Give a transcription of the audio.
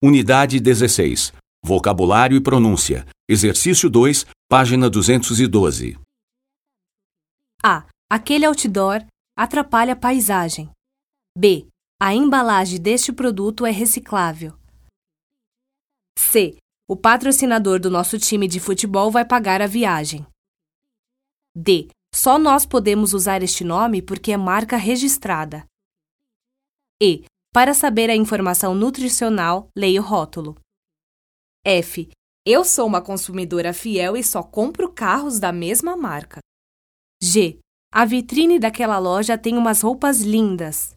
Unidade 16. Vocabulário e pronúncia. Exercício 2, página 212. A. Aquele outdoor atrapalha a paisagem. B. A embalagem deste produto é reciclável. C. O patrocinador do nosso time de futebol vai pagar a viagem. D. Só nós podemos usar este nome porque é marca registrada. E. Para saber a informação nutricional, leia o rótulo. F. Eu sou uma consumidora fiel e só compro carros da mesma marca. G. A vitrine daquela loja tem umas roupas lindas.